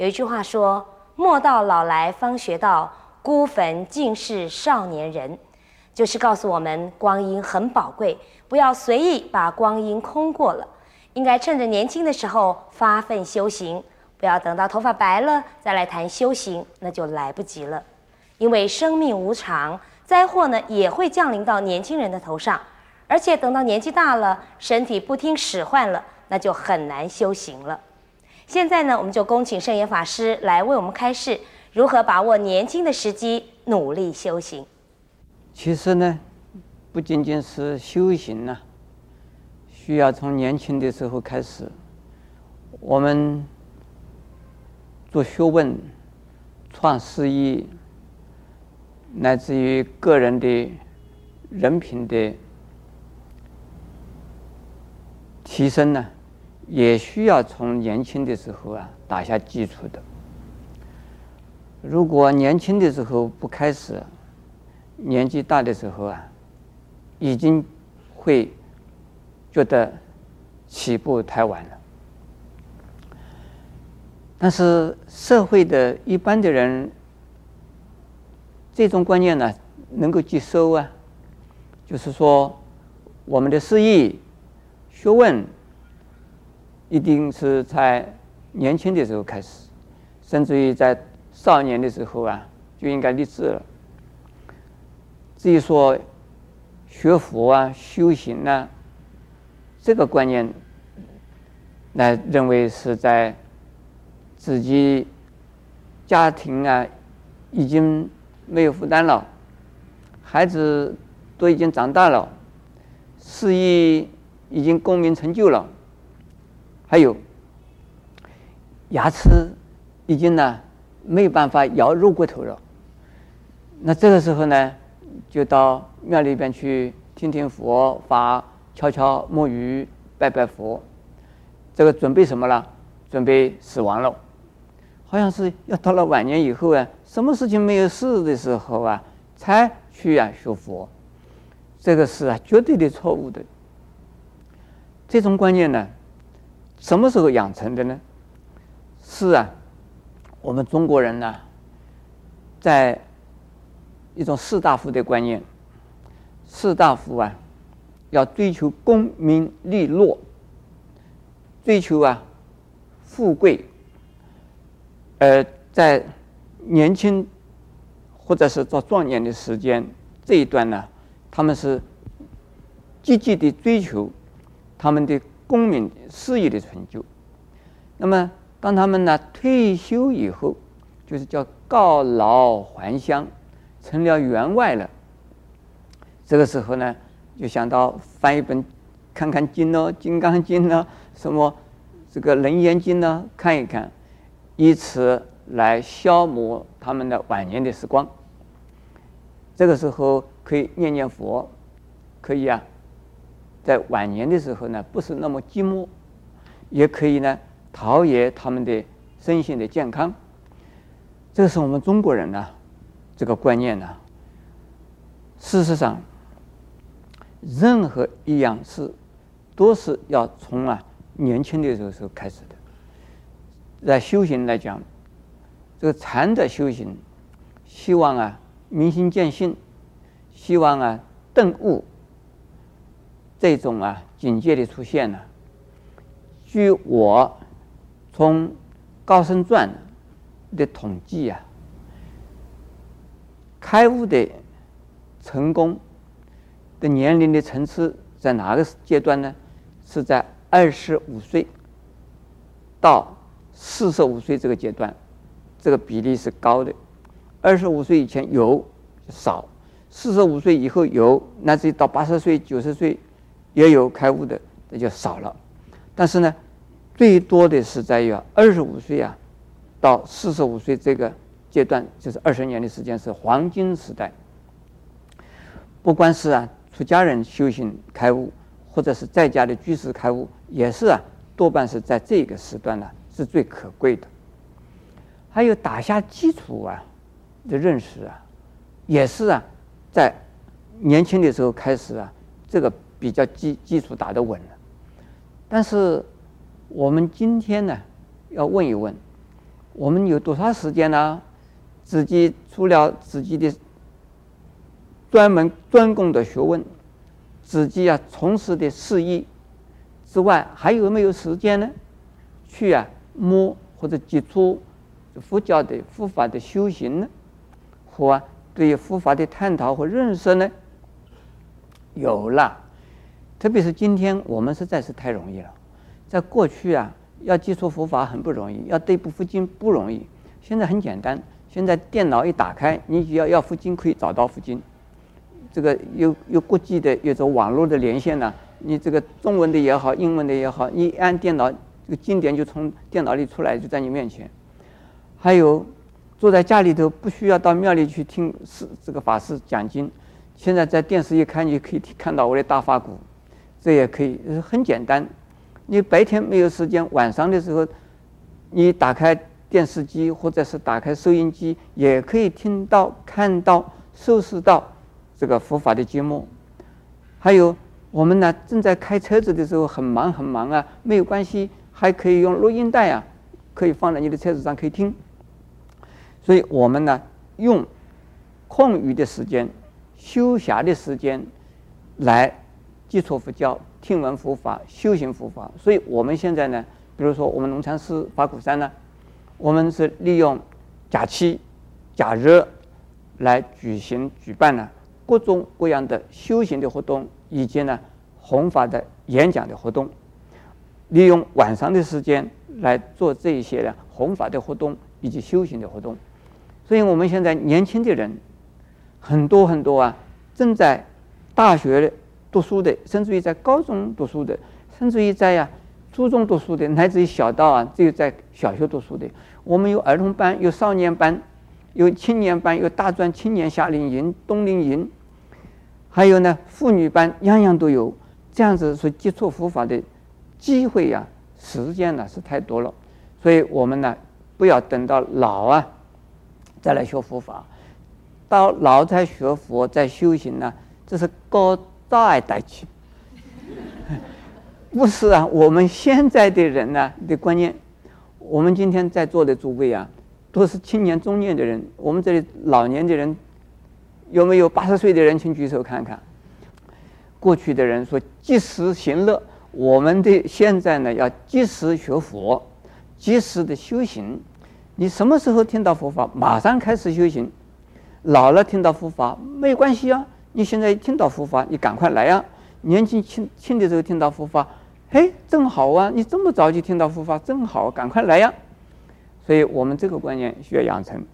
有一句话说：“莫道老来方学道，孤坟尽是少年人。”就是告诉我们，光阴很宝贵，不要随意把光阴空过了，应该趁着年轻的时候发奋修行，不要等到头发白了再来谈修行，那就来不及了。因为生命无常，灾祸呢也会降临到年轻人的头上，而且等到年纪大了，身体不听使唤了，那就很难修行了。现在呢，我们就恭请圣严法师来为我们开示，如何把握年轻的时机，努力修行。其实呢，不仅仅是修行呢、啊，需要从年轻的时候开始。我们做学问、创事业，乃至于个人的人品的提升呢，也需要从年轻的时候啊打下基础的。如果年轻的时候不开始，年纪大的时候啊，已经会觉得起步太晚了。但是社会的一般的人，这种观念呢，能够接受啊，就是说，我们的事业、学问，一定是在年轻的时候开始，甚至于在少年的时候啊，就应该立志了。至于说学佛啊、修行啊，这个观念，来认为是在自己家庭啊已经没有负担了，孩子都已经长大了，事业已经功名成就了，还有牙齿已经呢没有办法咬肉骨头了，那这个时候呢？就到庙里边去听听佛法，敲敲木鱼，拜拜佛。这个准备什么了？准备死亡了。好像是要到了晚年以后啊，什么事情没有事的时候啊，才去啊学佛。这个是啊绝对的错误的。这种观念呢，什么时候养成的呢？是啊，我们中国人呢，在。一种士大夫的观念，士大夫啊，要追求功名利禄，追求啊富贵，而在年轻或者是到壮年的时间这一段呢，他们是积极的追求他们的功名事业的成就。那么，当他们呢退休以后，就是叫告老还乡。成了员外了，这个时候呢，就想到翻一本，看看经喽，《金刚经》呢，什么这个《楞严经》呢，看一看，以此来消磨他们的晚年的时光。这个时候可以念念佛，可以啊，在晚年的时候呢，不是那么寂寞，也可以呢，陶冶他们的身心的健康。这是我们中国人呢。这个观念呢，事实上，任何一样事都是要从啊年轻的时候时候开始的。在修行来讲，这个禅的修行，希望啊明心见性，希望啊顿悟这种啊警戒的出现呢，据我从《高僧传》的统计啊。开悟的成功的年龄的层次在哪个阶段呢？是在二十五岁到四十五岁这个阶段，这个比例是高的。二十五岁以前有少，四十五岁以后有，那至于到八十岁、九十岁也有开悟的，那就少了。但是呢，最多的是在于二十五岁啊到四十五岁这个。阶段就是二十年的时间是黄金时代，不管是啊出家人修行开悟，或者是在家的居士开悟，也是啊多半是在这个时段呢是最可贵的。还有打下基础啊的认识啊，也是啊在年轻的时候开始啊，这个比较基基础打得稳了。但是我们今天呢要问一问。我们有多少时间呢？自己除了自己的专门专攻的学问，自己啊从事的事业之外，还有没有时间呢？去啊摸或者接触佛教的佛法的修行呢？和啊对于佛法的探讨和认识呢？有了，特别是今天我们实在是太容易了，在过去啊。要接触佛法很不容易，要对部佛经不容易。现在很简单，现在电脑一打开，你只要要佛经可以找到佛经。这个有有国际的有种网络的连线呢、你这个中文的也好，英文的也好，你按电脑，这个经典就从电脑里出来，就在你面前。还有坐在家里头，不需要到庙里去听师这个法师讲经，现在在电视一看，你可以看到我的大法鼓，这也可以，很简单。你白天没有时间，晚上的时候，你打开电视机或者是打开收音机，也可以听到、看到、收视到这个佛法的节目。还有我们呢，正在开车子的时候很忙很忙啊，没有关系，还可以用录音带啊，可以放在你的车子上可以听。所以我们呢，用空余的时间、休暇的时间来接触佛教。听闻佛法，修行佛法，所以我们现在呢，比如说我们龙禅寺法鼓山呢，我们是利用假期、假日来举行举办呢各种各样的修行的活动，以及呢弘法的演讲的活动，利用晚上的时间来做这一些呢弘法的活动以及修行的活动，所以我们现在年轻的人很多很多啊，正在大学。读书的，甚至于在高中读书的，甚至于在呀、初中读书的，乃至于小到啊，只有在小学读书的。我们有儿童班，有少年班，有青年班，有大专青年夏令营、冬令营，还有呢妇女班，样样都有。这样子所接触佛法的机会呀、时间呢是太多了，所以我们呢不要等到老啊再来学佛法，到老才学佛再修行呢，这是高。大爱代去，不是啊！我们现在的人呢、的观念，我们今天在座的诸位啊，都是青年中年的人。我们这里老年的人，有没有八十岁的人？请举手看看。过去的人说及时行乐，我们的现在呢要及时学佛，及时的修行。你什么时候听到佛法，马上开始修行。老了听到佛法没关系啊。你现在听到复发，你赶快来呀、年纪轻轻的时候听到复发，嘿，正好啊！你这么早就听到复发，正好，赶快来呀、所以我们这个观念需要养成。